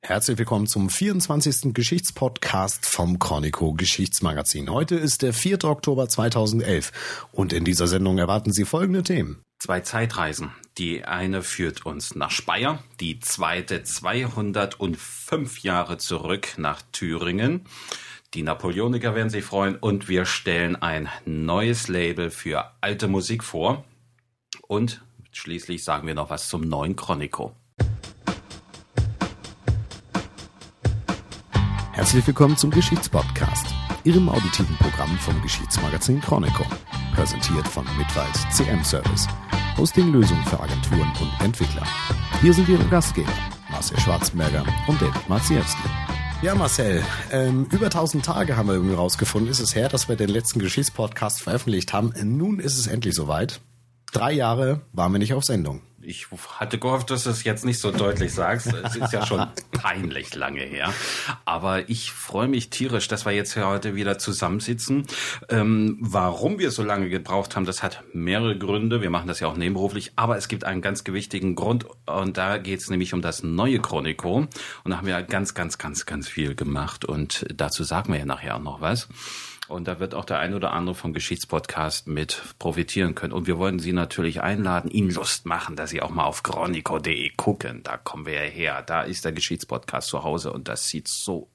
Herzlich willkommen zum 24. Geschichtspodcast vom Chronico Geschichtsmagazin. Heute ist der 4. Oktober 2011 und in dieser Sendung erwarten Sie folgende Themen. Zwei Zeitreisen. Die eine führt uns nach Speyer, die zweite 205 Jahre zurück nach Thüringen. Die Napoleoniker werden sich freuen und wir stellen ein neues Label für alte Musik vor. Und schließlich sagen wir noch was zum neuen Chronico. Herzlich willkommen zum Geschichtspodcast, Ihrem auditiven Programm vom Geschichtsmagazin Chronico. Präsentiert von Mitwald CM Service. Hosting-Lösung für Agenturen und Entwickler. Hier sind Ihre Gastgeber, Marcel Schwarzberger und David Marziewski. Ja, Marcel, ähm, über 1000 Tage haben wir irgendwie rausgefunden, ist es her, dass wir den letzten Geschichtspodcast veröffentlicht haben. Nun ist es endlich soweit. Drei Jahre waren wir nicht auf Sendung ich hatte gehofft, dass du es jetzt nicht so deutlich sagst. Es ist ja schon peinlich lange her. Aber ich freue mich tierisch, dass wir jetzt hier heute wieder zusammensitzen. Ähm, warum wir so lange gebraucht haben, das hat mehrere Gründe. Wir machen das ja auch nebenberuflich. Aber es gibt einen ganz gewichtigen Grund. Und da geht es nämlich um das neue Chronico. Und da haben wir ganz, ganz, ganz, ganz viel gemacht. Und dazu sagen wir ja nachher auch noch was. Und da wird auch der ein oder andere vom Geschichtspodcast mit profitieren können. Und wir wollen Sie natürlich einladen, Ihnen Lust machen, dass Sie auch mal auf chronico.de gucken. Da kommen wir ja her. Da ist der Geschichtspodcast zu Hause und das sieht so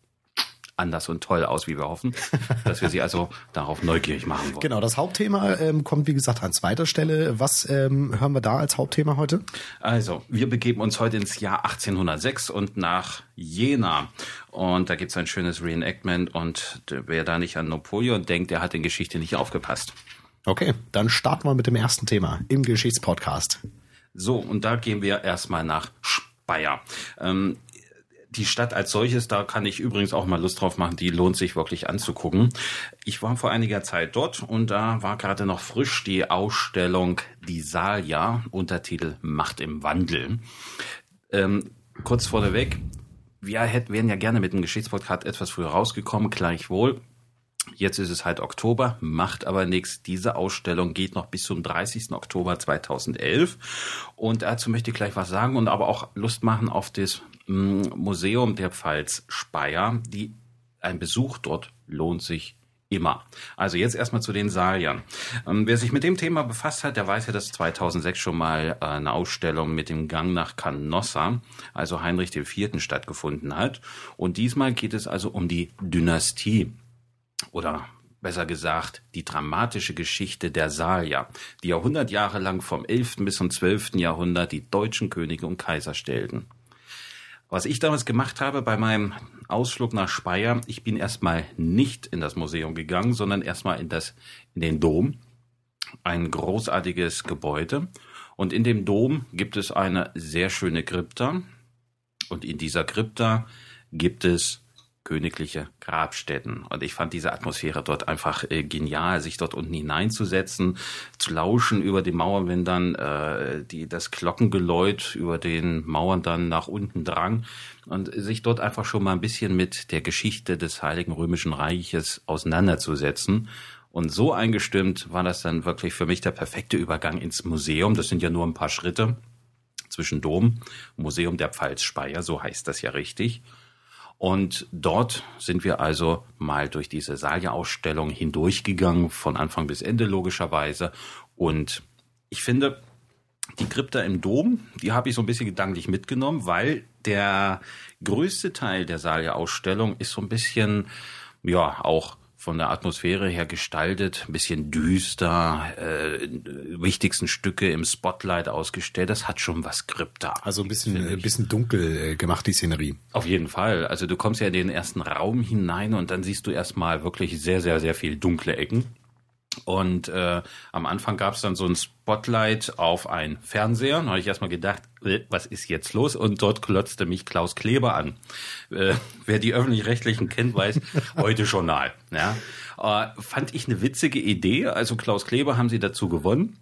anders und toll aus, wie wir hoffen, dass wir sie also darauf neugierig machen wollen. Genau, das Hauptthema ähm, kommt, wie gesagt, an zweiter Stelle. Was ähm, hören wir da als Hauptthema heute? Also, wir begeben uns heute ins Jahr 1806 und nach Jena. Und da gibt es ein schönes Reenactment und wer da nicht an Napoleon denkt, der hat in Geschichte nicht aufgepasst. Okay, dann starten wir mit dem ersten Thema im Geschichtspodcast. So, und da gehen wir erstmal nach Speyer. Ähm, die Stadt als solches, da kann ich übrigens auch mal Lust drauf machen, die lohnt sich wirklich anzugucken. Ich war vor einiger Zeit dort und da war gerade noch frisch die Ausstellung Die Salia, Untertitel Macht im Wandel. Ähm, kurz vorneweg, wir hätten, wären ja gerne mit dem Geschichtspodcast etwas früher rausgekommen, gleichwohl. Jetzt ist es halt Oktober, macht aber nichts. Diese Ausstellung geht noch bis zum 30. Oktober 2011. Und dazu möchte ich gleich was sagen und aber auch Lust machen auf das Museum der Pfalz Speyer. Die, ein Besuch dort lohnt sich immer. Also jetzt erstmal zu den Saliern. Ähm, wer sich mit dem Thema befasst hat, der weiß ja, dass 2006 schon mal äh, eine Ausstellung mit dem Gang nach Canossa, also Heinrich IV. stattgefunden hat. Und diesmal geht es also um die Dynastie oder besser gesagt die dramatische Geschichte der Salier, die Jahrhundert Jahre lang vom 11. bis zum 12. Jahrhundert die deutschen Könige und Kaiser stellten. Was ich damals gemacht habe bei meinem Ausflug nach Speyer, ich bin erstmal nicht in das Museum gegangen, sondern erstmal in das, in den Dom. Ein großartiges Gebäude. Und in dem Dom gibt es eine sehr schöne Krypta. Und in dieser Krypta gibt es königliche Grabstätten. Und ich fand diese Atmosphäre dort einfach äh, genial, sich dort unten hineinzusetzen, zu lauschen über die Mauern, wenn dann äh, die, das Glockengeläut über den Mauern dann nach unten drang und sich dort einfach schon mal ein bisschen mit der Geschichte des Heiligen Römischen Reiches auseinanderzusetzen. Und so eingestimmt war das dann wirklich für mich der perfekte Übergang ins Museum. Das sind ja nur ein paar Schritte zwischen Dom, Museum der Pfalz Speyer, so heißt das ja richtig. Und dort sind wir also mal durch diese Salja-Ausstellung hindurchgegangen, von Anfang bis Ende logischerweise. Und ich finde, die Krypta im Dom, die habe ich so ein bisschen gedanklich mitgenommen, weil der größte Teil der Salja-Ausstellung ist so ein bisschen, ja, auch von der Atmosphäre her gestaltet, ein bisschen düster, äh, wichtigsten Stücke im Spotlight ausgestellt. Das hat schon was Krypta. Also ein bisschen, ein bisschen dunkel äh, gemacht, die Szenerie. Auf jeden Fall. Also du kommst ja in den ersten Raum hinein und dann siehst du erstmal wirklich sehr, sehr, sehr viel dunkle Ecken. Und äh, am Anfang gab es dann so ein Spotlight auf ein Fernseher. Da habe ich erstmal gedacht, äh, was ist jetzt los? Und dort klotzte mich Klaus Kleber an. Äh, wer die öffentlich-rechtlichen kennt, weiß, heute Journal. Ja? Äh, fand ich eine witzige Idee. Also Klaus Kleber haben sie dazu gewonnen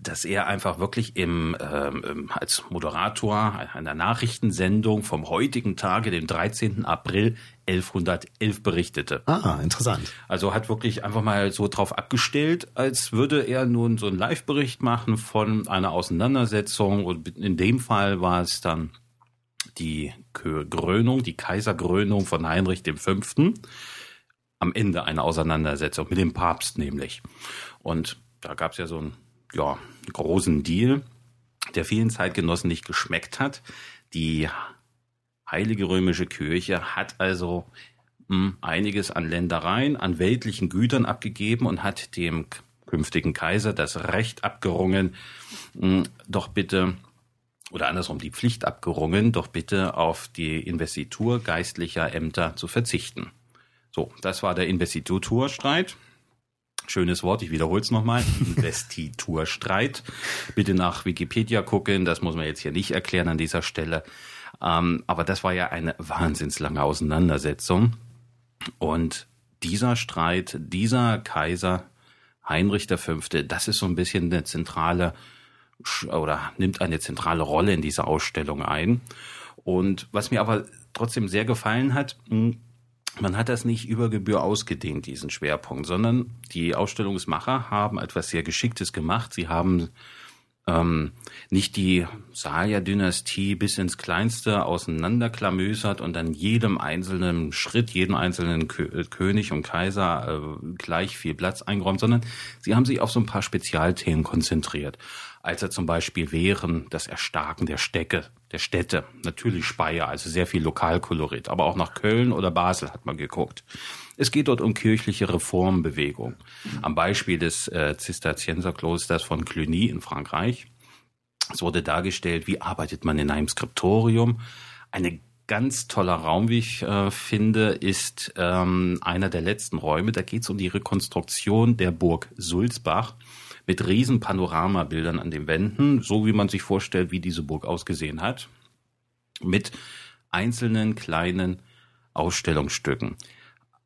dass er einfach wirklich im ähm, als Moderator einer Nachrichtensendung vom heutigen Tage, dem 13. April 1111 berichtete. Ah, interessant. Also hat wirklich einfach mal so drauf abgestellt, als würde er nun so einen Live-Bericht machen von einer Auseinandersetzung und in dem Fall war es dann die Krönung, die Kaiserkrönung von Heinrich V. am Ende einer Auseinandersetzung mit dem Papst nämlich. Und da gab es ja so einen ja, großen Deal, der vielen Zeitgenossen nicht geschmeckt hat. Die Heilige Römische Kirche hat also hm, einiges an Ländereien, an weltlichen Gütern abgegeben und hat dem künftigen Kaiser das Recht abgerungen, hm, doch bitte oder andersrum die Pflicht abgerungen, doch bitte auf die Investitur geistlicher Ämter zu verzichten. So, das war der Investiturstreit. Schönes Wort, ich wiederhole es nochmal. Investiturstreit. Bitte nach Wikipedia gucken, das muss man jetzt hier nicht erklären an dieser Stelle. Ähm, aber das war ja eine wahnsinnslange Auseinandersetzung. Und dieser Streit, dieser Kaiser Heinrich V., das ist so ein bisschen eine zentrale oder nimmt eine zentrale Rolle in dieser Ausstellung ein. Und was mir aber trotzdem sehr gefallen hat, hm, man hat das nicht über Gebühr ausgedehnt, diesen Schwerpunkt, sondern die Ausstellungsmacher haben etwas sehr Geschicktes gemacht. Sie haben ähm, nicht die Salia-Dynastie bis ins Kleinste auseinanderklamüsert und dann jedem einzelnen Schritt, jedem einzelnen Kö König und Kaiser äh, gleich viel Platz eingeräumt, sondern sie haben sich auf so ein paar Spezialthemen konzentriert als er zum Beispiel wären das Erstarken der Städte, der Städte, natürlich Speyer, also sehr viel Lokalkolorit, aber auch nach Köln oder Basel hat man geguckt. Es geht dort um kirchliche Reformbewegung. Am Beispiel des äh, Zisterzienserklosters von Cluny in Frankreich. Es wurde dargestellt, wie arbeitet man in einem Skriptorium. Eine ganz toller Raum, wie ich äh, finde, ist ähm, einer der letzten Räume. Da geht es um die Rekonstruktion der Burg Sulzbach mit riesen Panoramabildern an den Wänden, so wie man sich vorstellt, wie diese Burg ausgesehen hat, mit einzelnen kleinen Ausstellungsstücken.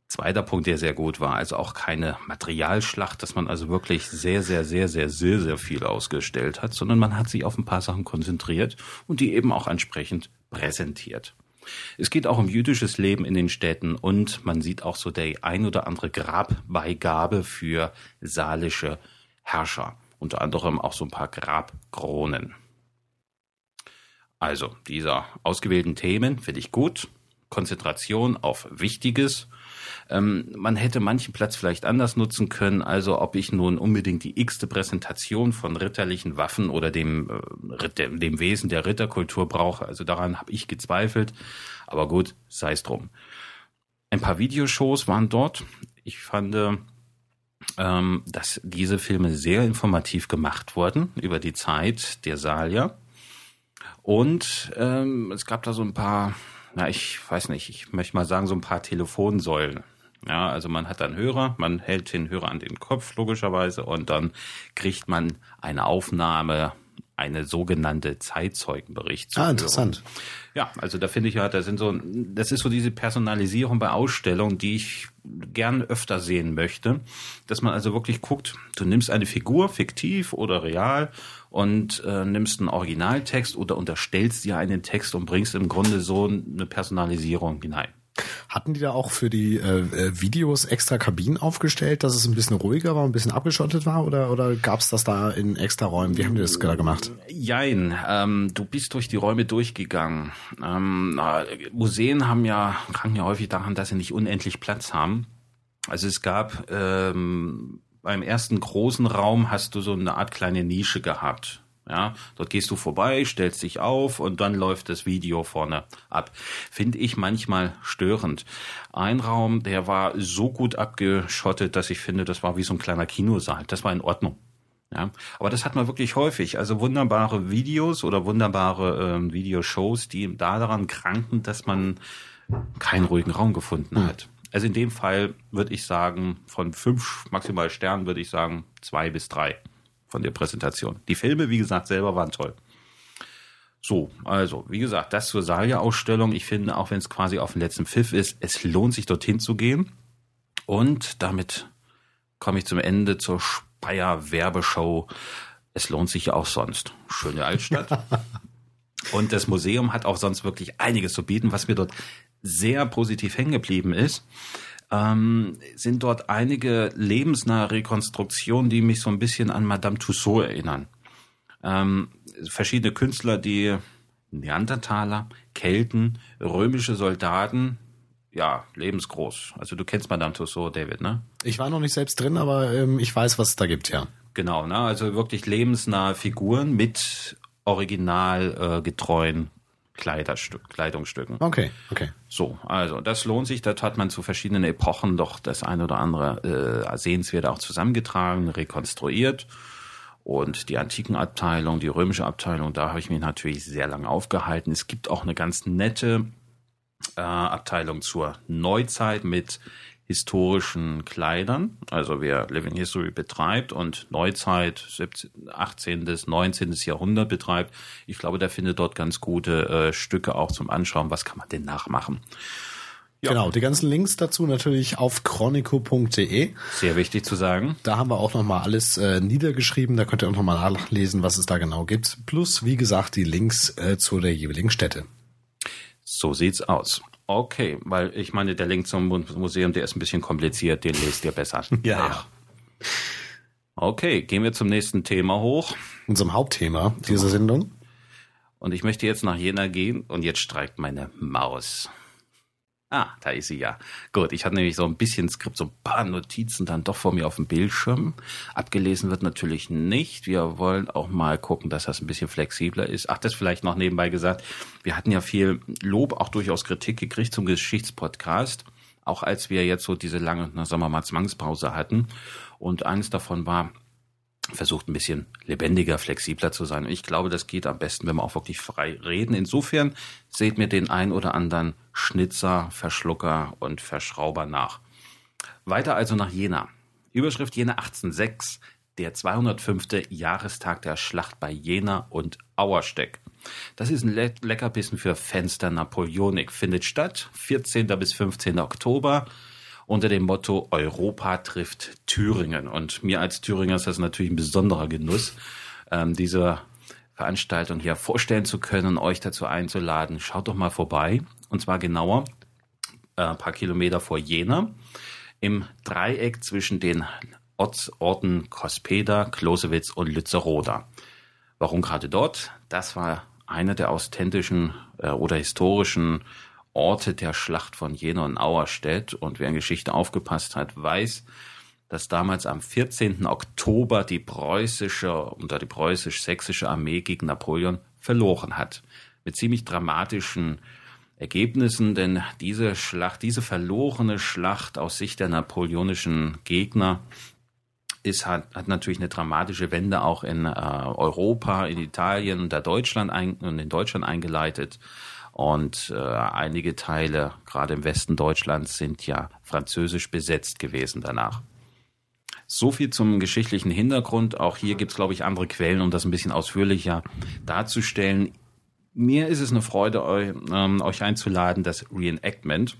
Zweiter Punkt, der sehr gut war, also auch keine Materialschlacht, dass man also wirklich sehr, sehr, sehr, sehr, sehr, sehr viel ausgestellt hat, sondern man hat sich auf ein paar Sachen konzentriert und die eben auch entsprechend präsentiert. Es geht auch um jüdisches Leben in den Städten und man sieht auch so der ein oder andere Grabbeigabe für saalische Herrscher, unter anderem auch so ein paar Grabkronen. Also, dieser ausgewählten Themen finde ich gut. Konzentration auf Wichtiges. Ähm, man hätte manchen Platz vielleicht anders nutzen können. Also, ob ich nun unbedingt die x-te Präsentation von ritterlichen Waffen oder dem, äh, dem Wesen der Ritterkultur brauche. Also, daran habe ich gezweifelt. Aber gut, sei es drum. Ein paar Videoshows waren dort. Ich fand, ähm, dass diese Filme sehr informativ gemacht wurden über die Zeit der Salier. Und ähm, es gab da so ein paar, na, ich weiß nicht, ich möchte mal sagen, so ein paar Telefonsäulen. Ja, also man hat einen Hörer, man hält den Hörer an den Kopf logischerweise und dann kriegt man eine Aufnahme eine sogenannte Zeitzeugenbericht Ah, interessant. Ja, also da finde ich ja, da sind so, das ist so diese Personalisierung bei Ausstellungen, die ich gern öfter sehen möchte, dass man also wirklich guckt, du nimmst eine Figur, fiktiv oder real, und äh, nimmst einen Originaltext oder unterstellst dir einen Text und bringst im Grunde so eine Personalisierung hinein. Hatten die da auch für die äh, äh, Videos extra Kabinen aufgestellt, dass es ein bisschen ruhiger war, ein bisschen abgeschottet war oder, oder gab es das da in extra Räumen? Wie haben die das da gemacht? Jein, ähm, du bist durch die Räume durchgegangen. Ähm, Museen haben ja, kranken ja häufig daran, dass sie nicht unendlich Platz haben. Also es gab ähm, beim ersten großen Raum hast du so eine Art kleine Nische gehabt ja, dort gehst du vorbei, stellst dich auf und dann läuft das Video vorne ab. Finde ich manchmal störend. Ein Raum, der war so gut abgeschottet, dass ich finde, das war wie so ein kleiner Kinosaal. Das war in Ordnung. Ja, aber das hat man wirklich häufig. Also wunderbare Videos oder wunderbare ähm, Videoshows, die da daran kranken, dass man keinen ruhigen Raum gefunden hm. hat. Also in dem Fall würde ich sagen, von fünf maximal Sternen würde ich sagen zwei bis drei von der Präsentation. Die Filme, wie gesagt, selber waren toll. So, also, wie gesagt, das zur Salia-Ausstellung. Ich finde, auch wenn es quasi auf den letzten Pfiff ist, es lohnt sich dorthin zu gehen. Und damit komme ich zum Ende zur Speyer Werbeshow. Es lohnt sich ja auch sonst. Schöne Altstadt. Und das Museum hat auch sonst wirklich einiges zu bieten, was mir dort sehr positiv hängen geblieben ist ähm, sind dort einige lebensnahe Rekonstruktionen, die mich so ein bisschen an Madame Tussaud erinnern. Ähm, verschiedene Künstler, die Neandertaler, Kelten, römische Soldaten, ja, lebensgroß. Also du kennst Madame Tussauds, David, ne? Ich war noch nicht selbst drin, aber ähm, ich weiß, was es da gibt, ja. Genau, ne? Also wirklich lebensnahe Figuren mit original äh, Kleiderstück, Kleidungsstücken. Okay, okay. So, also das lohnt sich. Das hat man zu verschiedenen Epochen doch das eine oder andere äh, sehenswert auch zusammengetragen, rekonstruiert. Und die antiken Abteilung, die römische Abteilung, da habe ich mich natürlich sehr lange aufgehalten. Es gibt auch eine ganz nette äh, Abteilung zur Neuzeit mit historischen Kleidern. Also wer Living History betreibt und Neuzeit 17, 18. bis 19. Jahrhundert betreibt, ich glaube, der findet dort ganz gute äh, Stücke auch zum Anschauen. Was kann man denn nachmachen? Ja. Genau, die ganzen Links dazu natürlich auf chronico.de. Sehr wichtig zu sagen. Da haben wir auch nochmal alles äh, niedergeschrieben. Da könnt ihr auch nochmal nachlesen, was es da genau gibt. Plus, wie gesagt, die Links äh, zu der jeweiligen Stätte. So sieht's aus. Okay, weil ich meine, der Link zum Museum, der ist ein bisschen kompliziert, den lest ihr besser. ja, ja. Okay, gehen wir zum nächsten Thema hoch. Unserem Hauptthema dieser Sendung. Und ich möchte jetzt nach Jena gehen und jetzt streikt meine Maus. Ah, da ist sie ja. Gut, ich hatte nämlich so ein bisschen Skript, so ein paar Notizen dann doch vor mir auf dem Bildschirm. Abgelesen wird natürlich nicht. Wir wollen auch mal gucken, dass das ein bisschen flexibler ist. Ach, das vielleicht noch nebenbei gesagt. Wir hatten ja viel Lob, auch durchaus Kritik gekriegt zum Geschichtspodcast. Auch als wir jetzt so diese lange, sagen wir mal, Zwangspause hatten. Und eines davon war, versucht ein bisschen lebendiger, flexibler zu sein. Ich glaube, das geht am besten, wenn wir auch wirklich frei reden. Insofern seht mir den ein oder anderen Schnitzer, Verschlucker und Verschrauber nach. Weiter also nach Jena. Überschrift Jena 1806, der 205. Jahrestag der Schlacht bei Jena und Auersteck. Das ist ein Le Leckerbissen für Fenster Napoleonik. Findet statt 14. bis 15. Oktober unter dem Motto Europa trifft Thüringen. Und mir als Thüringer ist das natürlich ein besonderer Genuss, ähm, diese Veranstaltung hier vorstellen zu können, euch dazu einzuladen. Schaut doch mal vorbei. Und zwar genauer äh, ein paar Kilometer vor Jena im Dreieck zwischen den Ortsorten Kospeda, Klosewitz und Lützeroda. Warum gerade dort? Das war einer der authentischen äh, oder historischen Orte der Schlacht von Jena und Auerstedt. Und wer in Geschichte aufgepasst hat, weiß, dass damals am 14. Oktober die preußische oder die preußisch-sächsische Armee gegen Napoleon verloren hat. Mit ziemlich dramatischen Ergebnissen, denn diese Schlacht, diese verlorene Schlacht aus Sicht der napoleonischen Gegner ist, hat, hat natürlich eine dramatische Wende auch in äh, Europa, in Italien und, Deutschland ein, und in Deutschland eingeleitet. Und äh, einige Teile, gerade im Westen Deutschlands, sind ja französisch besetzt gewesen danach. So viel zum geschichtlichen Hintergrund. Auch hier gibt es, glaube ich, andere Quellen, um das ein bisschen ausführlicher darzustellen. Mir ist es eine Freude, euch, ähm, euch einzuladen, das Reenactment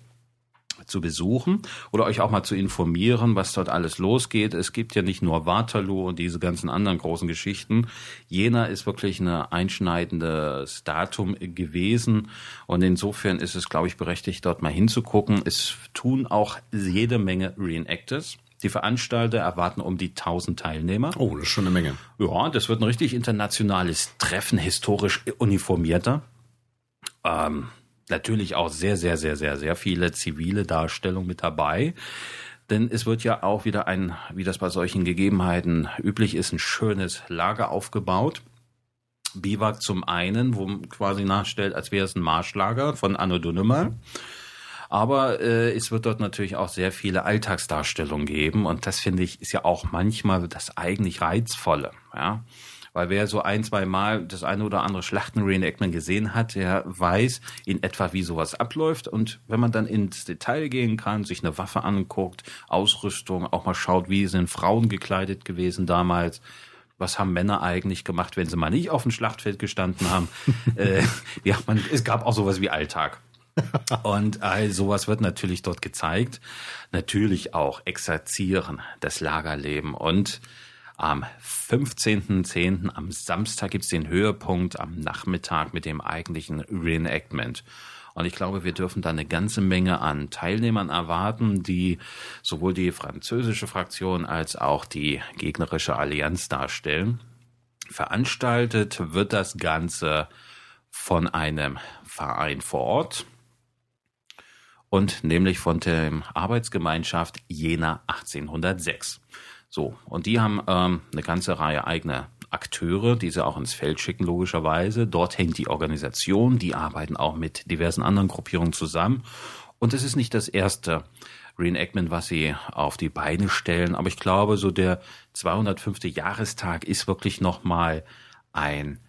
zu besuchen oder euch auch mal zu informieren, was dort alles losgeht. Es gibt ja nicht nur Waterloo und diese ganzen anderen großen Geschichten. Jena ist wirklich ein einschneidendes Datum gewesen und insofern ist es, glaube ich, berechtigt, dort mal hinzugucken. Es tun auch jede Menge Reenactors. Die Veranstalter erwarten um die 1000 Teilnehmer. Oh, das ist schon eine Menge. Ja, das wird ein richtig internationales Treffen, historisch uniformierter. Ähm, natürlich auch sehr, sehr, sehr, sehr, sehr viele zivile Darstellungen mit dabei. Denn es wird ja auch wieder ein, wie das bei solchen Gegebenheiten üblich ist, ein schönes Lager aufgebaut. Biwak zum einen, wo man quasi nachstellt, als wäre es ein Marschlager von Anno Dunnemal. Aber äh, es wird dort natürlich auch sehr viele Alltagsdarstellungen geben und das finde ich ist ja auch manchmal das eigentlich Reizvolle. Ja? Weil wer so ein, zwei Mal das eine oder andere Schlachten-Reenactment gesehen hat, der weiß in etwa, wie sowas abläuft. Und wenn man dann ins Detail gehen kann, sich eine Waffe anguckt, Ausrüstung, auch mal schaut, wie sind Frauen gekleidet gewesen damals, was haben Männer eigentlich gemacht, wenn sie mal nicht auf dem Schlachtfeld gestanden haben. äh, ja, man, es gab auch sowas wie Alltag. Und all sowas wird natürlich dort gezeigt. Natürlich auch Exerzieren, das Lagerleben und am 15.10. am Samstag gibt's den Höhepunkt am Nachmittag mit dem eigentlichen Reenactment. Und ich glaube, wir dürfen da eine ganze Menge an Teilnehmern erwarten, die sowohl die französische Fraktion als auch die gegnerische Allianz darstellen. Veranstaltet wird das Ganze von einem Verein vor Ort und nämlich von der Arbeitsgemeinschaft Jena 1806. So, und die haben ähm, eine ganze Reihe eigener Akteure, die sie auch ins Feld schicken, logischerweise. Dort hängt die Organisation, die arbeiten auch mit diversen anderen Gruppierungen zusammen. Und es ist nicht das erste Reenactment, was sie auf die Beine stellen, aber ich glaube, so der 205. Jahrestag ist wirklich nochmal ein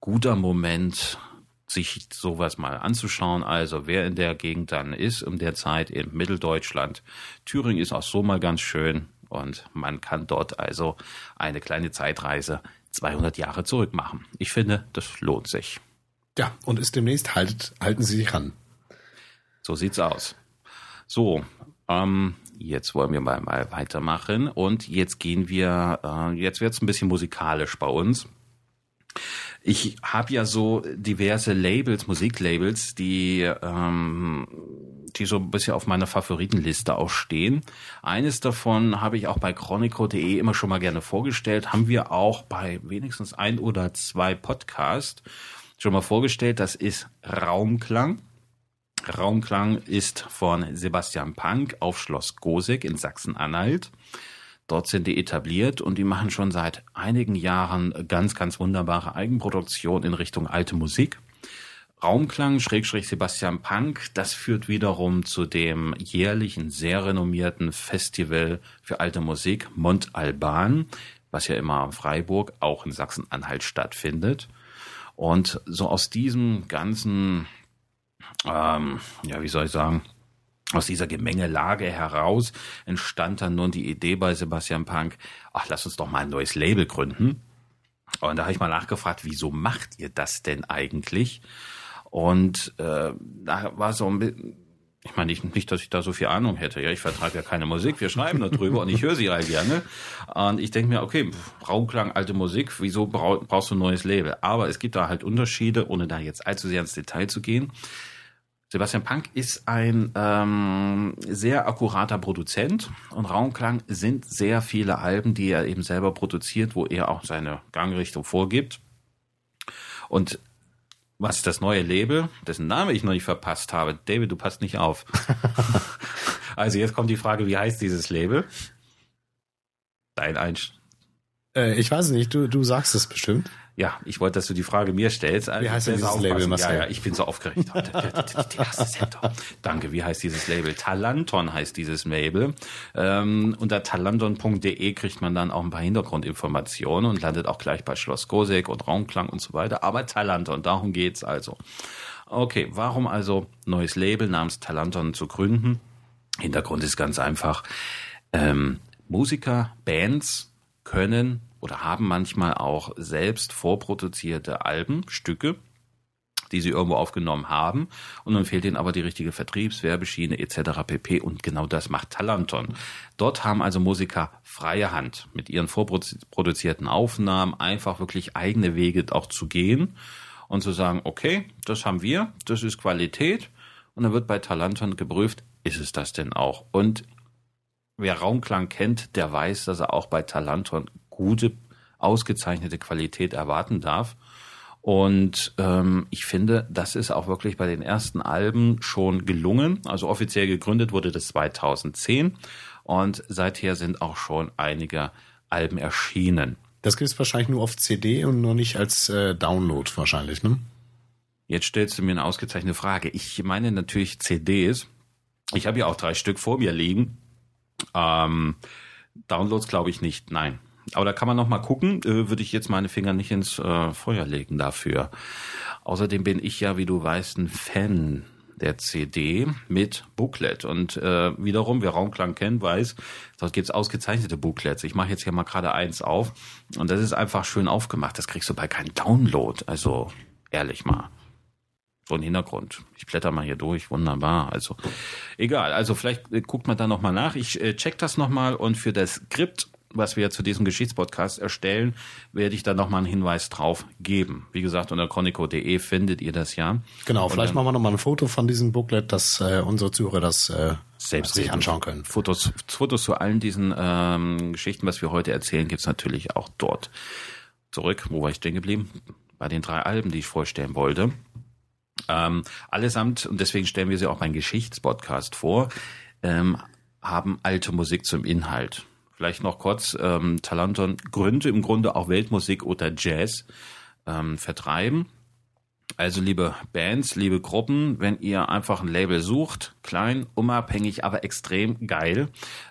guter Moment, sich sowas mal anzuschauen. Also wer in der Gegend dann ist, um der Zeit in Mitteldeutschland. Thüringen ist auch so mal ganz schön und man kann dort also eine kleine Zeitreise 200 Jahre zurück machen. Ich finde, das lohnt sich. Ja, und ist demnächst, haltet, halten Sie sich ran. So sieht's aus. So, ähm, jetzt wollen wir mal, mal weitermachen und jetzt gehen wir, äh, jetzt wird's ein bisschen musikalisch bei uns. Ich habe ja so diverse Labels, Musiklabels, die ähm, die so ein bisschen auf meiner Favoritenliste auch stehen. Eines davon habe ich auch bei chronico.de immer schon mal gerne vorgestellt, haben wir auch bei wenigstens ein oder zwei Podcasts schon mal vorgestellt. Das ist Raumklang. Raumklang ist von Sebastian Pank auf Schloss Gosek in Sachsen-Anhalt. Dort sind die etabliert und die machen schon seit einigen Jahren ganz, ganz wunderbare Eigenproduktion in Richtung alte Musik. Raumklang, Schrägstrich Sebastian Punk, das führt wiederum zu dem jährlichen, sehr renommierten Festival für alte Musik Mont Alban, was ja immer am Freiburg, auch in Sachsen-Anhalt stattfindet. Und so aus diesem ganzen, ähm, ja, wie soll ich sagen, aus dieser Gemengelage heraus entstand dann nun die Idee bei Sebastian Punk, ach, lass uns doch mal ein neues Label gründen. Und da habe ich mal nachgefragt, wieso macht ihr das denn eigentlich? Und äh, da war so ein bisschen, ich meine nicht, nicht, dass ich da so viel Ahnung hätte. Ja, ich vertreibe ja keine Musik, wir schreiben da drüber und ich höre sie halt gerne. Und ich denke mir, okay, Raumklang, alte Musik, wieso brauchst du ein neues Label? Aber es gibt da halt Unterschiede, ohne da jetzt allzu sehr ins Detail zu gehen. Sebastian Punk ist ein ähm, sehr akkurater Produzent und Raumklang sind sehr viele Alben, die er eben selber produziert, wo er auch seine Gangrichtung vorgibt. Und was ist das neue Label, dessen Name ich noch nicht verpasst habe? David, du passt nicht auf. also jetzt kommt die Frage, wie heißt dieses Label? Dein Einsch. Äh, ich weiß nicht, du, du sagst es bestimmt. Ja, ich wollte, dass du die Frage mir stellst. Also wie heißt denn dieses Label, Marcel? Ja, ja, ich bin so aufgeregt. Danke, wie heißt dieses Label? Talanton heißt dieses Label. Ähm, unter talanton.de kriegt man dann auch ein paar Hintergrundinformationen und landet auch gleich bei Schloss Gosek und Raumklang und so weiter. Aber Talanton, darum geht's also. Okay, warum also neues Label namens Talanton zu gründen? Hintergrund ist ganz einfach. Ähm, Musiker, Bands können oder haben manchmal auch selbst vorproduzierte Alben, Stücke, die sie irgendwo aufgenommen haben und dann fehlt ihnen aber die richtige Vertriebswerbeschiene etc. pp. Und genau das macht Talanton. Dort haben also Musiker freie Hand mit ihren vorproduzierten Aufnahmen einfach wirklich eigene Wege auch zu gehen und zu sagen, okay, das haben wir, das ist Qualität und dann wird bei Talanton geprüft, ist es das denn auch? Und wer Raumklang kennt, der weiß, dass er auch bei Talanton gute, ausgezeichnete Qualität erwarten darf. Und ähm, ich finde, das ist auch wirklich bei den ersten Alben schon gelungen. Also offiziell gegründet wurde das 2010 und seither sind auch schon einige Alben erschienen. Das gibt es wahrscheinlich nur auf CD und noch nicht als äh, Download wahrscheinlich, ne? Jetzt stellst du mir eine ausgezeichnete Frage. Ich meine natürlich CDs. Ich habe ja auch drei Stück vor mir liegen. Ähm, Downloads glaube ich nicht, nein. Aber da kann man noch mal gucken. Äh, würde ich jetzt meine Finger nicht ins äh, Feuer legen dafür. Außerdem bin ich ja, wie du weißt, ein Fan der CD mit Booklet. Und äh, wiederum, wer Raumklang kennt, weiß, dort gibt's ausgezeichnete Booklets. Ich mache jetzt hier mal gerade eins auf. Und das ist einfach schön aufgemacht. Das kriegst du bei keinem Download. Also ehrlich mal. So ein Hintergrund. Ich blätter mal hier durch. Wunderbar. Also egal. Also vielleicht äh, guckt man da noch mal nach. Ich äh, check das noch mal und für das Skript was wir zu diesem Geschichtspodcast erstellen, werde ich da nochmal einen Hinweis drauf geben. Wie gesagt, unter chronico.de findet ihr das ja. Genau, vielleicht machen wir nochmal ein Foto von diesem Booklet, dass äh, unsere Zuhörer das äh, selbst sich anschauen können. Fotos, Fotos zu allen diesen ähm, Geschichten, was wir heute erzählen, gibt's natürlich auch dort. Zurück, wo war ich stehen geblieben? bei den drei Alben, die ich vorstellen wollte. Ähm, allesamt, und deswegen stellen wir sie auch beim Geschichtspodcast vor, ähm, haben alte Musik zum Inhalt. Vielleicht noch kurz, ähm, Talanton gründe im Grunde auch Weltmusik oder Jazz ähm, vertreiben. Also liebe Bands, liebe Gruppen, wenn ihr einfach ein Label sucht, klein, unabhängig, aber extrem geil,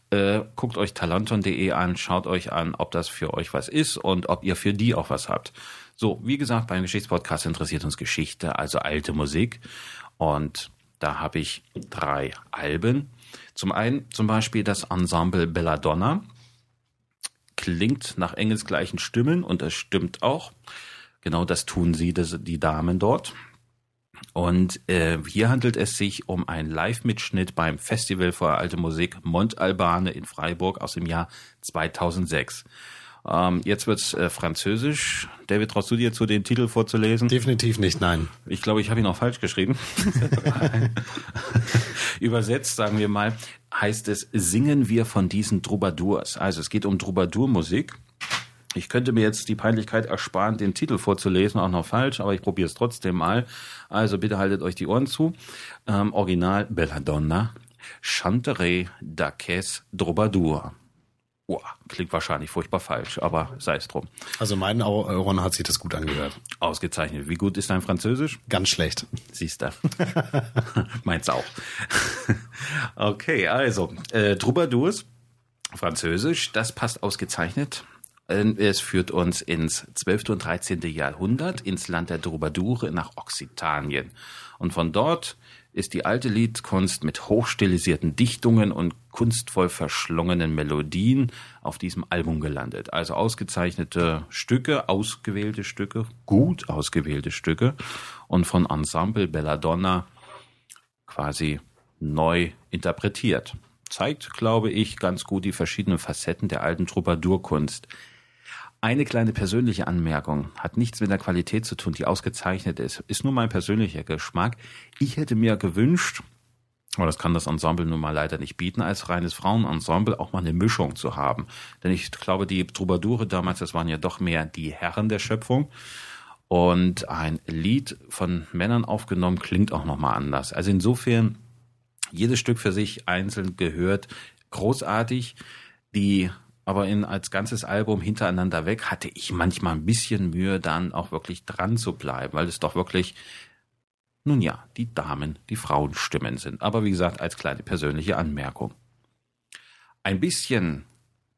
äh, guckt euch talanton.de an, schaut euch an, ob das für euch was ist und ob ihr für die auch was habt. So, wie gesagt, beim Geschichtspodcast interessiert uns Geschichte, also alte Musik. Und da habe ich drei Alben. Zum einen zum Beispiel das Ensemble Belladonna. Klingt nach engelsgleichen Stimmen und das stimmt auch. Genau das tun sie, das, die Damen dort. Und äh, hier handelt es sich um einen Live-Mitschnitt beim Festival für alte Musik Montalbane in Freiburg aus dem Jahr 2006. Ähm, jetzt wird's äh, französisch. David, traust du dir zu, den Titel vorzulesen? Definitiv nicht, nein. Ich glaube, ich habe ihn auch falsch geschrieben. Übersetzt, sagen wir mal, heißt es, singen wir von diesen Troubadours. Also es geht um Troubadour-Musik. Ich könnte mir jetzt die Peinlichkeit ersparen, den Titel vorzulesen, auch noch falsch, aber ich probiere es trotzdem mal. Also bitte haltet euch die Ohren zu. Ähm, Original Belladonna, Chanteray d'Aques Troubadour. Oh, klingt wahrscheinlich furchtbar falsch, aber sei es drum. Also meinen Ohren hat sich das gut angehört. Ausgezeichnet. Wie gut ist dein Französisch? Ganz schlecht. Siehst du. Meins auch. okay, also, äh, Troubadours, Französisch, das passt ausgezeichnet. Es führt uns ins 12. und 13. Jahrhundert, ins Land der Troubadoure nach Occitanien. Und von dort ist die alte Liedkunst mit hochstilisierten Dichtungen und kunstvoll verschlungenen Melodien auf diesem Album gelandet. Also ausgezeichnete Stücke, ausgewählte Stücke, gut ausgewählte Stücke und von Ensemble Belladonna quasi neu interpretiert. Zeigt, glaube ich, ganz gut die verschiedenen Facetten der alten Troubadourkunst. Eine kleine persönliche Anmerkung hat nichts mit der Qualität zu tun, die ausgezeichnet ist. Ist nur mein persönlicher Geschmack. Ich hätte mir gewünscht, aber das kann das Ensemble nun mal leider nicht bieten, als reines Frauenensemble auch mal eine Mischung zu haben. Denn ich glaube, die Troubadoure damals, das waren ja doch mehr die Herren der Schöpfung. Und ein Lied von Männern aufgenommen klingt auch nochmal anders. Also insofern, jedes Stück für sich einzeln gehört, großartig. Die aber in, als ganzes Album hintereinander weg hatte ich manchmal ein bisschen Mühe, dann auch wirklich dran zu bleiben, weil es doch wirklich, nun ja, die Damen, die Frauenstimmen sind. Aber wie gesagt, als kleine persönliche Anmerkung. Ein bisschen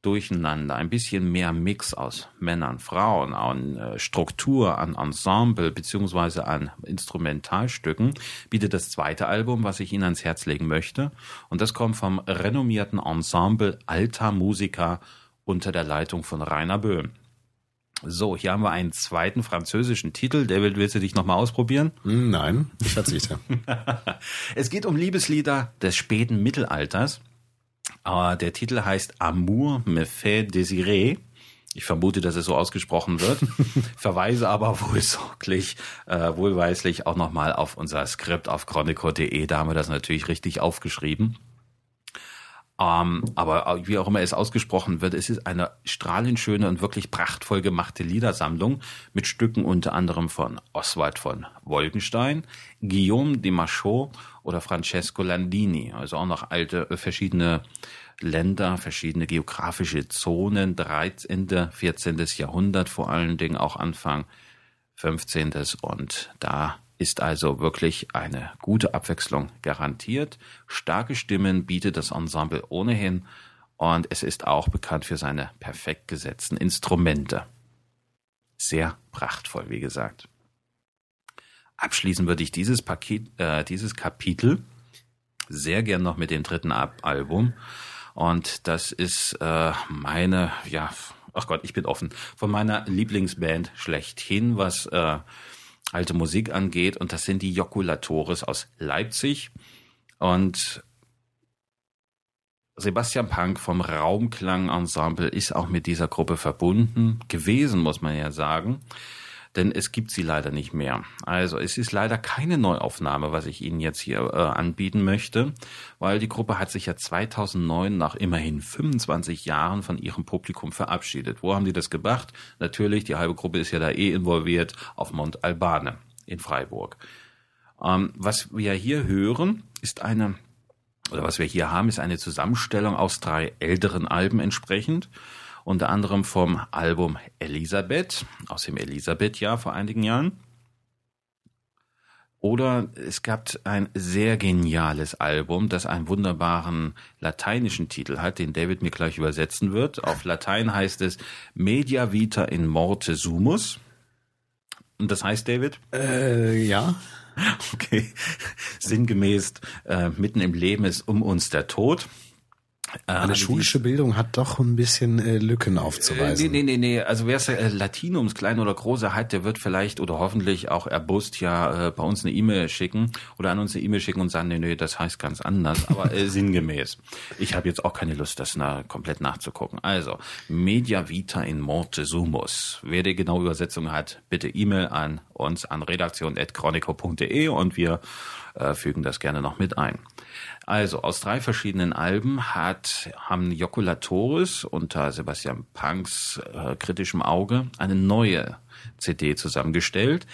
Durcheinander, ein bisschen mehr Mix aus Männern, Frauen, an äh, Struktur, an Ensemble beziehungsweise an Instrumentalstücken bietet das zweite Album, was ich Ihnen ans Herz legen möchte. Und das kommt vom renommierten Ensemble Alta Musica unter der Leitung von Rainer Böhm. So, hier haben wir einen zweiten französischen Titel. David, willst du dich nochmal ausprobieren? Nein, ich verzichte. es geht um Liebeslieder des späten Mittelalters. Aber der Titel heißt Amour me fait désirer. Ich vermute, dass es so ausgesprochen wird. Verweise aber wohl sorglich, äh, wohlweislich auch nochmal auf unser Skript auf chronico.de. Da haben wir das natürlich richtig aufgeschrieben. Ähm, aber wie auch immer es ausgesprochen wird, es ist eine strahlend schöne und wirklich prachtvoll gemachte Liedersammlung mit Stücken unter anderem von Oswald von Wolkenstein, Guillaume de Machot oder Francesco Landini. Also auch noch alte, äh, verschiedene Länder, verschiedene geografische Zonen, 13., 14. Jahrhundert, vor allen Dingen auch Anfang 15. Und da ist also wirklich eine gute Abwechslung garantiert. Starke Stimmen bietet das Ensemble ohnehin und es ist auch bekannt für seine perfekt gesetzten Instrumente. Sehr prachtvoll, wie gesagt. Abschließen würde ich dieses Paket, äh, dieses Kapitel sehr gern noch mit dem dritten Album. Und das ist äh, meine, ja, ach Gott, ich bin offen, von meiner Lieblingsband schlechthin, was äh, alte Musik angeht. Und das sind die Jokulatores aus Leipzig. Und Sebastian Punk vom Raumklang Ensemble ist auch mit dieser Gruppe verbunden gewesen, muss man ja sagen. Denn es gibt sie leider nicht mehr. Also es ist leider keine Neuaufnahme, was ich Ihnen jetzt hier äh, anbieten möchte, weil die Gruppe hat sich ja 2009 nach immerhin 25 Jahren von ihrem Publikum verabschiedet. Wo haben die das gemacht? Natürlich, die halbe Gruppe ist ja da eh involviert auf Mont Albane in Freiburg. Ähm, was wir hier hören, ist eine oder was wir hier haben, ist eine Zusammenstellung aus drei älteren Alben entsprechend unter anderem vom Album Elisabeth aus dem Elisabeth-Jahr vor einigen Jahren. Oder es gab ein sehr geniales Album, das einen wunderbaren lateinischen Titel hat, den David mir gleich übersetzen wird. Auf Latein heißt es Media Vita in Morte Sumus. Und das heißt, David? Äh, ja. Okay. Sinngemäß, äh, mitten im Leben ist um uns der Tod. Eine äh, schulische Bildung hat doch ein bisschen äh, Lücken aufzuweisen. Äh, nee, nee, nee, nee. Also wer es äh, Latinums, klein oder große hat, der wird vielleicht oder hoffentlich auch erbust ja äh, bei uns eine E-Mail schicken oder an uns eine E-Mail schicken und sagen, nee, nee, das heißt ganz anders, aber äh, sinngemäß. Ich habe jetzt auch keine Lust, das na, komplett nachzugucken. Also, Media Vita in Morte Sumus. Wer die genaue Übersetzung hat, bitte E-Mail an uns an redaktion.chronico.de und wir äh, fügen das gerne noch mit ein. Also aus drei verschiedenen Alben hat haben Jokulatoris unter Sebastian Punks äh, kritischem Auge eine neue CD zusammengestellt.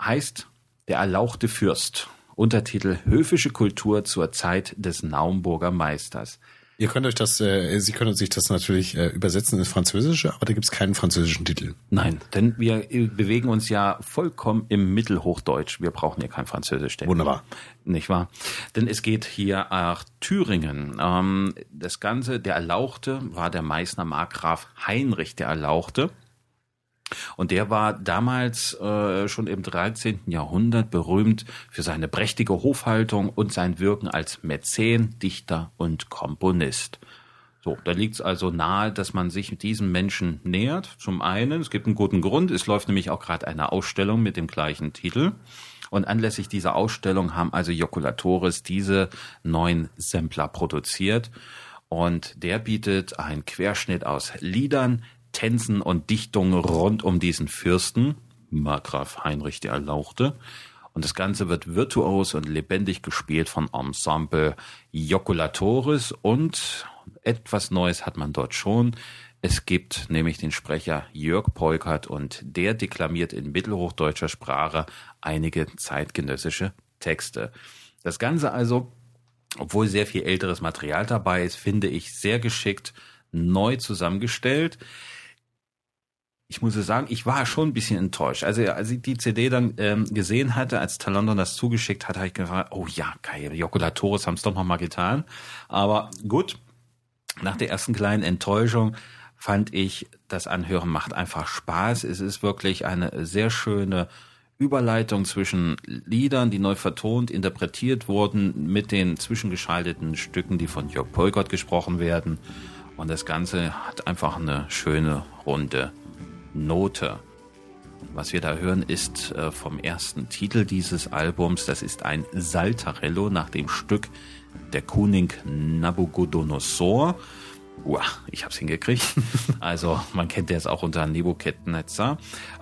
Heißt Der erlauchte Fürst. Untertitel Höfische Kultur zur Zeit des Naumburger Meisters. Ihr könnt euch das, äh, Sie können sich das natürlich äh, übersetzen ins Französische, aber da gibt's keinen französischen Titel. Nein, denn wir äh, bewegen uns ja vollkommen im Mittelhochdeutsch. Wir brauchen ja kein Französisch. Wunderbar. Nicht wahr? Denn es geht hier nach Thüringen. Ähm, das Ganze, der Erlauchte, war der Meißner Markgraf Heinrich der Erlauchte. Und der war damals äh, schon im 13. Jahrhundert berühmt für seine prächtige Hofhaltung und sein Wirken als Mäzen, Dichter und Komponist. So, da liegt es also nahe, dass man sich diesem Menschen nähert. Zum einen, es gibt einen guten Grund, es läuft nämlich auch gerade eine Ausstellung mit dem gleichen Titel. Und anlässlich dieser Ausstellung haben also Jokulatoris diese neuen Sampler produziert. Und der bietet einen Querschnitt aus Liedern, Tänzen und Dichtungen rund um diesen Fürsten, Markgraf Heinrich der Erlauchte. Und das Ganze wird virtuos und lebendig gespielt von Ensemble Joculatoris und etwas Neues hat man dort schon. Es gibt nämlich den Sprecher Jörg Peukert und der deklamiert in mittelhochdeutscher Sprache einige zeitgenössische Texte. Das Ganze also, obwohl sehr viel älteres Material dabei ist, finde ich sehr geschickt neu zusammengestellt ich muss sagen, ich war schon ein bisschen enttäuscht. Also als ich die CD dann ähm, gesehen hatte, als Talondon das zugeschickt hat, habe ich gedacht, oh ja, geil, Jokulatoris haben es doch noch mal getan. Aber gut, nach der ersten kleinen Enttäuschung fand ich, das Anhören macht einfach Spaß. Es ist wirklich eine sehr schöne Überleitung zwischen Liedern, die neu vertont, interpretiert wurden, mit den zwischengeschalteten Stücken, die von Jörg Polgott gesprochen werden. Und das Ganze hat einfach eine schöne, runde Note. Was wir da hören, ist äh, vom ersten Titel dieses Albums. Das ist ein Saltarello nach dem Stück Der Kuning Nabucodonosor. Uah, ich hab's hingekriegt. Also man kennt es auch unter Nebukadnezar.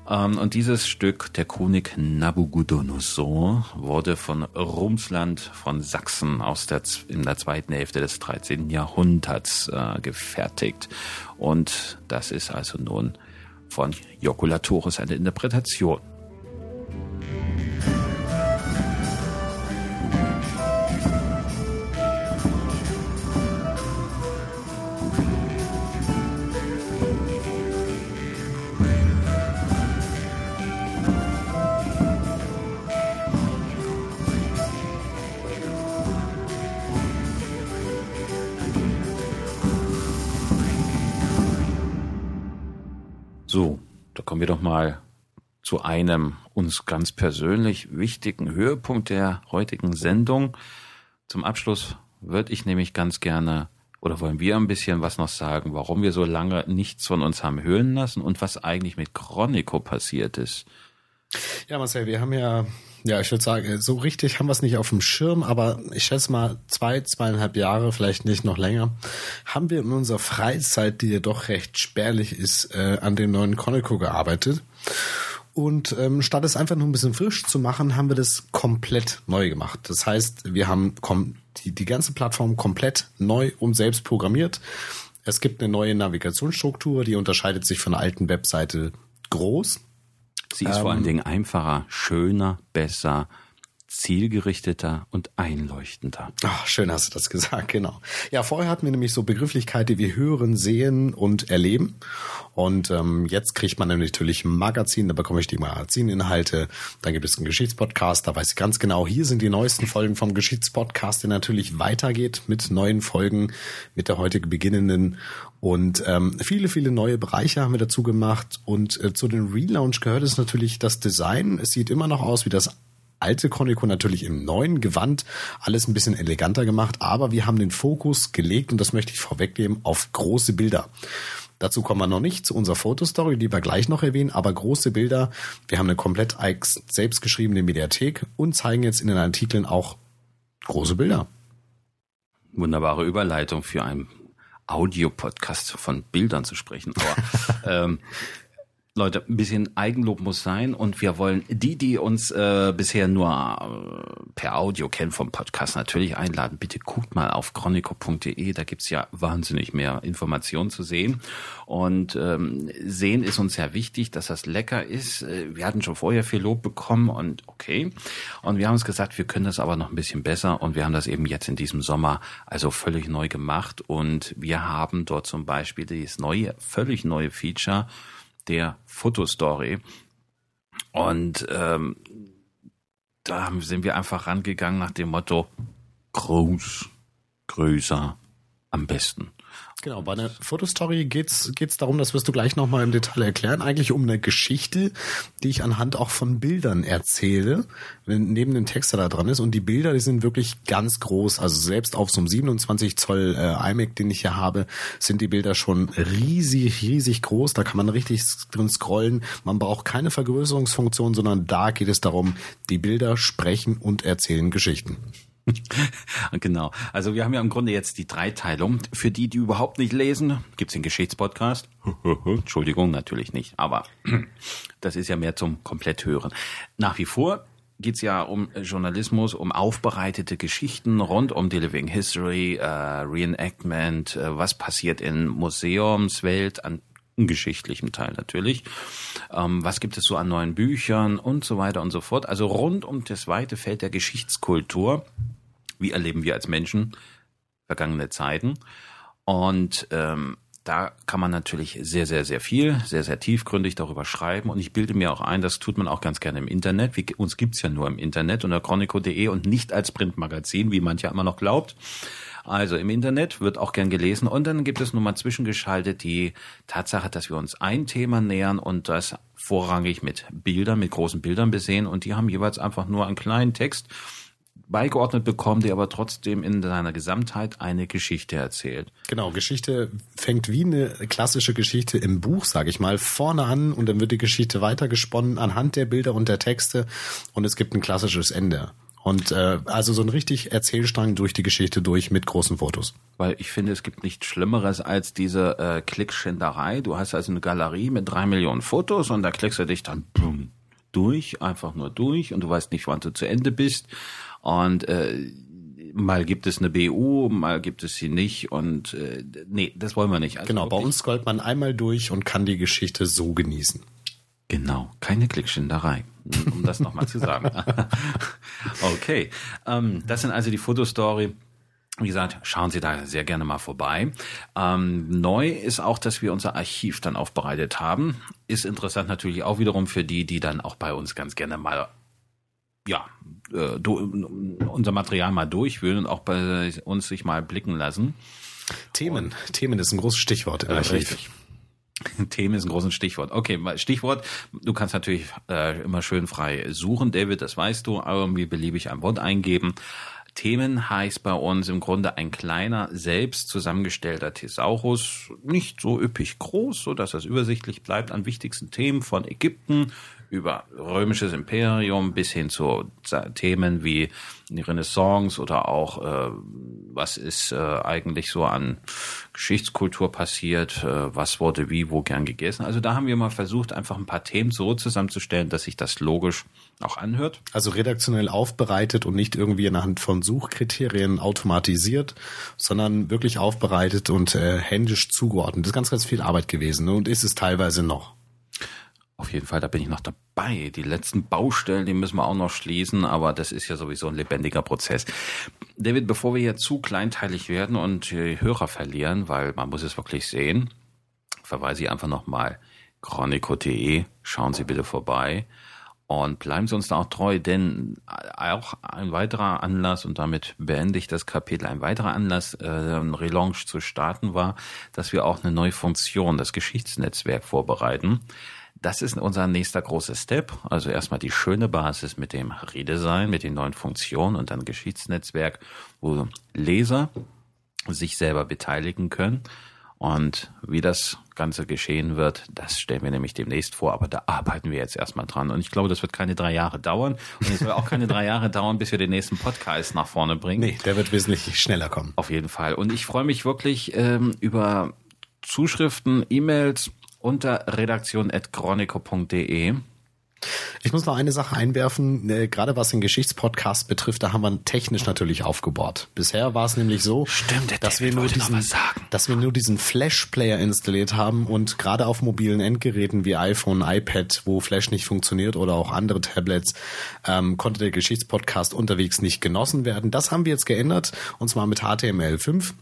Ähm, und dieses Stück, der König Nabucodonosor, wurde von Rumsland von Sachsen aus der, in der zweiten Hälfte des 13. Jahrhunderts äh, gefertigt. Und das ist also nun von Jokulatoris eine Interpretation. Kommen wir doch mal zu einem uns ganz persönlich wichtigen Höhepunkt der heutigen Sendung. Zum Abschluss würde ich nämlich ganz gerne oder wollen wir ein bisschen was noch sagen, warum wir so lange nichts von uns haben hören lassen und was eigentlich mit Chronico passiert ist. Ja, Marcel, wir haben ja ja, ich würde sagen, so richtig haben wir es nicht auf dem Schirm, aber ich schätze mal zwei, zweieinhalb Jahre, vielleicht nicht noch länger, haben wir in unserer Freizeit, die ja doch recht spärlich ist, äh, an dem neuen Chronico gearbeitet. Und ähm, statt es einfach nur ein bisschen frisch zu machen, haben wir das komplett neu gemacht. Das heißt, wir haben die, die ganze Plattform komplett neu und selbst programmiert. Es gibt eine neue Navigationsstruktur, die unterscheidet sich von der alten Webseite groß. Sie ist ähm, vor allen ähm, Dingen einfacher, schöner, besser, zielgerichteter und einleuchtender. Ach, schön hast du das gesagt, genau. Ja, vorher hatten wir nämlich so Begrifflichkeiten wie hören, sehen und erleben. Und ähm, jetzt kriegt man natürlich ein Magazin, da bekomme ich die Magazininhalte. Dann gibt es einen Geschichtspodcast, da weiß ich ganz genau, hier sind die neuesten Folgen vom Geschichtspodcast, der natürlich weitergeht mit neuen Folgen, mit der heute beginnenden. Und ähm, viele, viele neue Bereiche haben wir dazu gemacht. Und äh, zu den Relaunch gehört es natürlich das Design. Es sieht immer noch aus wie das alte Chronico natürlich im neuen Gewand alles ein bisschen eleganter gemacht, aber wir haben den Fokus gelegt, und das möchte ich vorwegnehmen, auf große Bilder. Dazu kommen wir noch nicht zu unserer Fotostory, die wir gleich noch erwähnen, aber große Bilder. Wir haben eine komplett selbstgeschriebene Mediathek und zeigen jetzt in den Artikeln auch große Bilder. Wunderbare Überleitung für einen Audiopodcast von Bildern zu sprechen. Aber ähm, Leute, ein bisschen Eigenlob muss sein und wir wollen die, die uns äh, bisher nur äh, per Audio kennen vom Podcast, natürlich einladen. Bitte guckt mal auf chronico.de, da gibt's ja wahnsinnig mehr Informationen zu sehen. Und ähm, sehen ist uns sehr wichtig, dass das lecker ist. Äh, wir hatten schon vorher viel Lob bekommen und okay. Und wir haben uns gesagt, wir können das aber noch ein bisschen besser und wir haben das eben jetzt in diesem Sommer also völlig neu gemacht und wir haben dort zum Beispiel dieses neue, völlig neue Feature der Fotostory. Und ähm, da sind wir einfach rangegangen nach dem Motto groß, größer, am besten. Genau, bei einer Fotostory geht's geht's darum, das wirst du gleich nochmal im Detail erklären, eigentlich um eine Geschichte, die ich anhand auch von Bildern erzähle, neben dem Text, der da dran ist. Und die Bilder, die sind wirklich ganz groß. Also selbst auf so einem 27 Zoll äh, iMac, den ich hier habe, sind die Bilder schon riesig, riesig groß. Da kann man richtig drin scrollen. Man braucht keine Vergrößerungsfunktion, sondern da geht es darum, die Bilder sprechen und erzählen Geschichten. genau. Also wir haben ja im Grunde jetzt die Dreiteilung. Für die, die überhaupt nicht lesen, gibt's den Geschichtspodcast. Entschuldigung, natürlich nicht. Aber das ist ja mehr zum Kompletthören. Nach wie vor geht's ja um Journalismus, um aufbereitete Geschichten rund um die Living History, äh, Reenactment, äh, was passiert in Museumswelt, an geschichtlichem Teil natürlich. Ähm, was gibt es so an neuen Büchern und so weiter und so fort. Also rund um das weite Feld der Geschichtskultur wie erleben wir als Menschen vergangene Zeiten. Und ähm, da kann man natürlich sehr, sehr, sehr viel, sehr, sehr tiefgründig darüber schreiben. Und ich bilde mir auch ein, das tut man auch ganz gerne im Internet. Wie, uns gibt's ja nur im Internet unter chronico.de und nicht als Printmagazin, wie mancher immer noch glaubt. Also im Internet wird auch gern gelesen. Und dann gibt es nun mal zwischengeschaltet die Tatsache, dass wir uns ein Thema nähern und das vorrangig mit Bildern, mit großen Bildern besehen. Und die haben jeweils einfach nur einen kleinen Text beigeordnet bekommen, der aber trotzdem in seiner Gesamtheit eine Geschichte erzählt. Genau, Geschichte fängt wie eine klassische Geschichte im Buch, sage ich mal, vorne an und dann wird die Geschichte weitergesponnen anhand der Bilder und der Texte und es gibt ein klassisches Ende. Und äh, also so ein richtig Erzählstrang durch die Geschichte durch mit großen Fotos. Weil ich finde, es gibt nichts Schlimmeres als diese äh, Klickschinderei. Du hast also eine Galerie mit drei Millionen Fotos und da klickst du dich dann boom, durch, einfach nur durch und du weißt nicht, wann du zu Ende bist. Und äh, mal gibt es eine BU, mal gibt es sie nicht und äh, nee, das wollen wir nicht. Also genau, bei uns scrollt man einmal durch und kann die Geschichte so genießen. Genau, keine Klickschinderei, um das nochmal zu sagen. okay, ähm, das sind also die Fotostory. Wie gesagt, schauen Sie da sehr gerne mal vorbei. Ähm, neu ist auch, dass wir unser Archiv dann aufbereitet haben. Ist interessant natürlich auch wiederum für die, die dann auch bei uns ganz gerne mal ja, äh, unser Material mal durchwühlen und auch bei uns sich mal blicken lassen. Themen. Und Themen ist ein großes Stichwort. Äh, richtig. Themen ist ein großes Stichwort. Okay, Stichwort. Du kannst natürlich äh, immer schön frei suchen, David, das weißt du, irgendwie beliebig ein Wort eingeben. Themen heißt bei uns im Grunde ein kleiner, selbst zusammengestellter Thesaurus, nicht so üppig groß, so dass es übersichtlich bleibt an wichtigsten Themen von Ägypten über römisches Imperium bis hin zu Themen wie die Renaissance oder auch äh, was ist äh, eigentlich so an Geschichtskultur passiert, äh, was wurde wie, wo gern gegessen. Also da haben wir mal versucht, einfach ein paar Themen so zusammenzustellen, dass sich das logisch auch anhört. Also redaktionell aufbereitet und nicht irgendwie anhand von Suchkriterien automatisiert, sondern wirklich aufbereitet und äh, händisch zugeordnet. Das ist ganz, ganz viel Arbeit gewesen ne? und ist es teilweise noch. Auf jeden Fall, da bin ich noch dabei. Die letzten Baustellen, die müssen wir auch noch schließen, aber das ist ja sowieso ein lebendiger Prozess. David, bevor wir hier zu kleinteilig werden und die Hörer verlieren, weil man muss es wirklich sehen, verweise ich einfach nochmal chronico.de, schauen Sie bitte vorbei und bleiben Sie uns da auch treu, denn auch ein weiterer Anlass, und damit beende ich das Kapitel, ein weiterer Anlass, äh, ein Relaunch zu starten war, dass wir auch eine neue Funktion, das Geschichtsnetzwerk vorbereiten. Das ist unser nächster großer Step. Also erstmal die schöne Basis mit dem Redesign, mit den neuen Funktionen und dann Geschichtsnetzwerk, wo Leser sich selber beteiligen können. Und wie das Ganze geschehen wird, das stellen wir nämlich demnächst vor. Aber da arbeiten wir jetzt erstmal dran. Und ich glaube, das wird keine drei Jahre dauern. Und es soll auch keine drei Jahre dauern, bis wir den nächsten Podcast nach vorne bringen. Nee, der wird wesentlich schneller kommen. Auf jeden Fall. Und ich freue mich wirklich ähm, über Zuschriften, E-Mails, unter redaktion.chronico.de. Ich muss noch eine Sache einwerfen, äh, gerade was den Geschichtspodcast betrifft, da haben wir technisch natürlich aufgebaut. Bisher war es nämlich so, Stimmt, dass, wir nur diesen, dass wir nur diesen Flash-Player installiert haben und gerade auf mobilen Endgeräten wie iPhone, iPad, wo Flash nicht funktioniert oder auch andere Tablets, ähm, konnte der Geschichtspodcast unterwegs nicht genossen werden. Das haben wir jetzt geändert und zwar mit HTML5.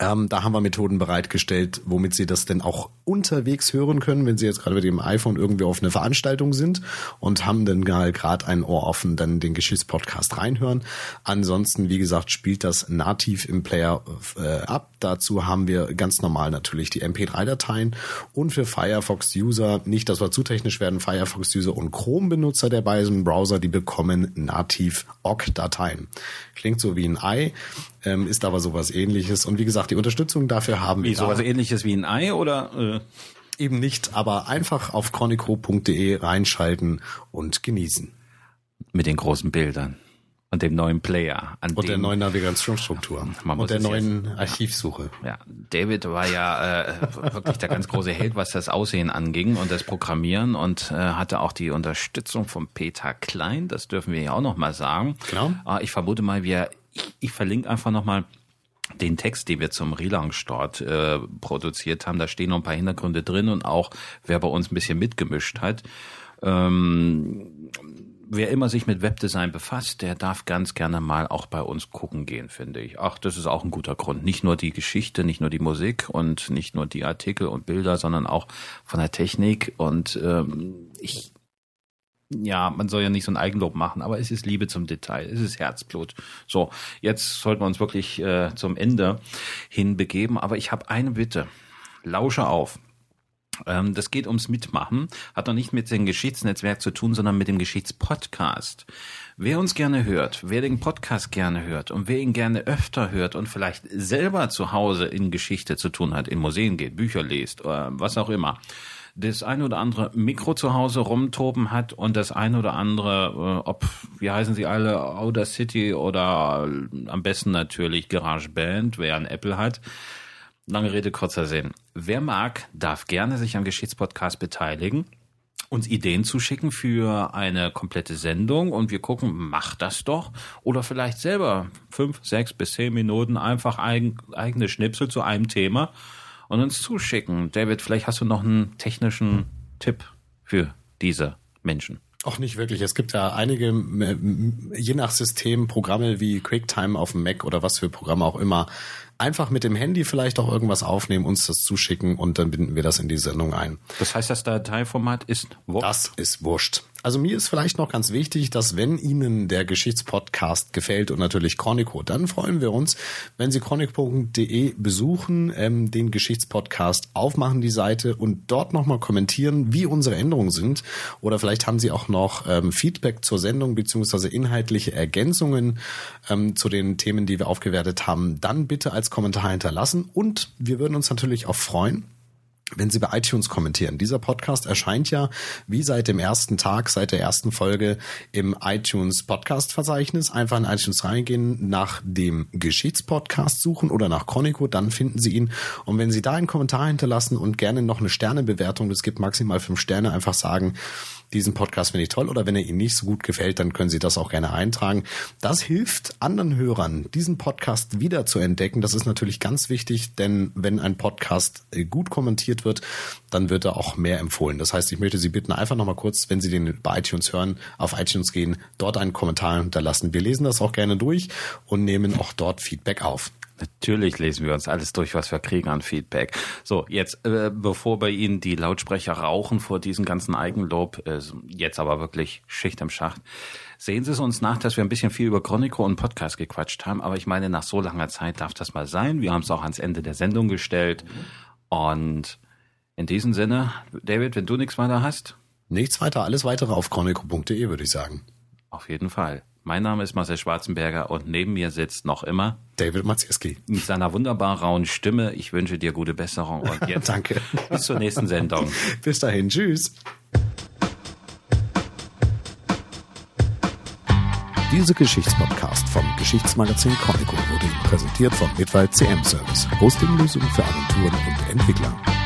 Ähm, da haben wir Methoden bereitgestellt, womit Sie das denn auch unterwegs hören können, wenn Sie jetzt gerade mit dem iPhone irgendwie auf eine Veranstaltung sind und haben dann gerade ein Ohr offen, dann den Geschichtspodcast reinhören. Ansonsten, wie gesagt, spielt das nativ im Player äh, ab. Dazu haben wir ganz normal natürlich die MP3-Dateien und für Firefox-User, nicht, dass wir zu technisch werden, Firefox-User und Chrome-Benutzer der beiden Browser, die bekommen nativ OGG-Dateien. Klingt so wie ein Ei, ähm, ist aber sowas ähnliches. Und wie gesagt, die Unterstützung dafür haben wir. Wie, sowas ähnliches wie ein Ei oder? Äh? Eben nicht, aber einfach auf chronico.de reinschalten und genießen. Mit den großen Bildern und dem neuen Player. An und der neuen Navigationsstruktur. und der neuen jetzt, Archivsuche. Ja, David war ja äh, wirklich der ganz große Held, was das Aussehen anging und das Programmieren und äh, hatte auch die Unterstützung von Peter Klein. Das dürfen wir ja auch noch mal sagen. Genau. Äh, ich vermute mal, wir, ich, verlinke einfach noch mal den Text, den wir zum Relaunch dort äh, produziert haben, da stehen noch ein paar Hintergründe drin und auch, wer bei uns ein bisschen mitgemischt hat. Ähm, wer immer sich mit Webdesign befasst, der darf ganz gerne mal auch bei uns gucken gehen, finde ich. Ach, das ist auch ein guter Grund. Nicht nur die Geschichte, nicht nur die Musik und nicht nur die Artikel und Bilder, sondern auch von der Technik. Und ähm, ich ja, man soll ja nicht so ein Eigenlob machen, aber es ist Liebe zum Detail, es ist Herzblut. So, jetzt sollten wir uns wirklich äh, zum Ende hin begeben, aber ich habe eine Bitte. Lausche auf. Ähm, das geht ums Mitmachen, hat noch nicht mit dem Geschichtsnetzwerk zu tun, sondern mit dem Geschichtspodcast. Wer uns gerne hört, wer den Podcast gerne hört und wer ihn gerne öfter hört und vielleicht selber zu Hause in Geschichte zu tun hat, in Museen geht, Bücher liest, äh, was auch immer, das ein oder andere Mikro zu Hause rumtoben hat und das ein oder andere, äh, ob, wie heißen sie alle, Audacity oder am besten natürlich GarageBand, wer ein Apple hat. Lange Rede, kurzer Sinn. Wer mag, darf gerne sich am Geschichtspodcast beteiligen uns Ideen zuschicken für eine komplette Sendung und wir gucken, macht das doch. Oder vielleicht selber fünf, sechs bis zehn Minuten einfach eigen, eigene Schnipsel zu einem Thema und uns zuschicken. David, vielleicht hast du noch einen technischen Tipp für diese Menschen. Auch nicht wirklich. Es gibt ja einige, je nach System, Programme wie QuickTime auf dem Mac oder was für Programme auch immer. Einfach mit dem Handy vielleicht auch irgendwas aufnehmen, uns das zuschicken und dann binden wir das in die Sendung ein. Das heißt, das Dateiformat ist wurscht? Das ist wurscht. Also mir ist vielleicht noch ganz wichtig, dass wenn Ihnen der Geschichtspodcast gefällt und natürlich Chronico, dann freuen wir uns, wenn Sie chronico.de besuchen, ähm, den Geschichtspodcast aufmachen, die Seite und dort nochmal kommentieren, wie unsere Änderungen sind. Oder vielleicht haben Sie auch noch ähm, Feedback zur Sendung beziehungsweise inhaltliche Ergänzungen ähm, zu den Themen, die wir aufgewertet haben. Dann bitte als Kommentar hinterlassen und wir würden uns natürlich auch freuen, wenn Sie bei iTunes kommentieren. Dieser Podcast erscheint ja wie seit dem ersten Tag, seit der ersten Folge im iTunes Podcast Verzeichnis. Einfach in iTunes reingehen, nach dem Geschichtspodcast suchen oder nach Chronico, dann finden Sie ihn. Und wenn Sie da einen Kommentar hinterlassen und gerne noch eine Sternebewertung, das gibt maximal fünf Sterne, einfach sagen, diesen Podcast finde ich toll oder wenn er Ihnen nicht so gut gefällt, dann können Sie das auch gerne eintragen. Das hilft anderen Hörern, diesen Podcast wieder zu entdecken. Das ist natürlich ganz wichtig, denn wenn ein Podcast äh, gut kommentiert wird, dann wird er auch mehr empfohlen. Das heißt, ich möchte Sie bitten, einfach nochmal kurz, wenn Sie den bei iTunes hören, auf iTunes gehen, dort einen Kommentar hinterlassen. Wir lesen das auch gerne durch und nehmen auch dort Feedback auf. Natürlich lesen wir uns alles durch, was wir kriegen an Feedback. So, jetzt, äh, bevor bei Ihnen die Lautsprecher rauchen vor diesem ganzen Eigenlob, äh, jetzt aber wirklich Schicht im Schacht, sehen Sie es uns nach, dass wir ein bisschen viel über Chronico und Podcast gequatscht haben. Aber ich meine, nach so langer Zeit darf das mal sein. Wir haben es auch ans Ende der Sendung gestellt. Und in diesem Sinne, David, wenn du nichts weiter hast? Nichts weiter, alles weitere auf chronico.de, würde ich sagen. Auf jeden Fall. Mein Name ist Marcel Schwarzenberger und neben mir sitzt noch immer David Maciejewski. Mit seiner wunderbar rauen Stimme. Ich wünsche dir gute Besserung und jetzt Danke. bis zur nächsten Sendung. Bis dahin, tschüss. Diese Geschichtspodcast vom Geschichtsmagazin Chronico wurde Ihnen präsentiert von Mitwald CM Service, Hostinglösungen für Agenturen und Entwickler.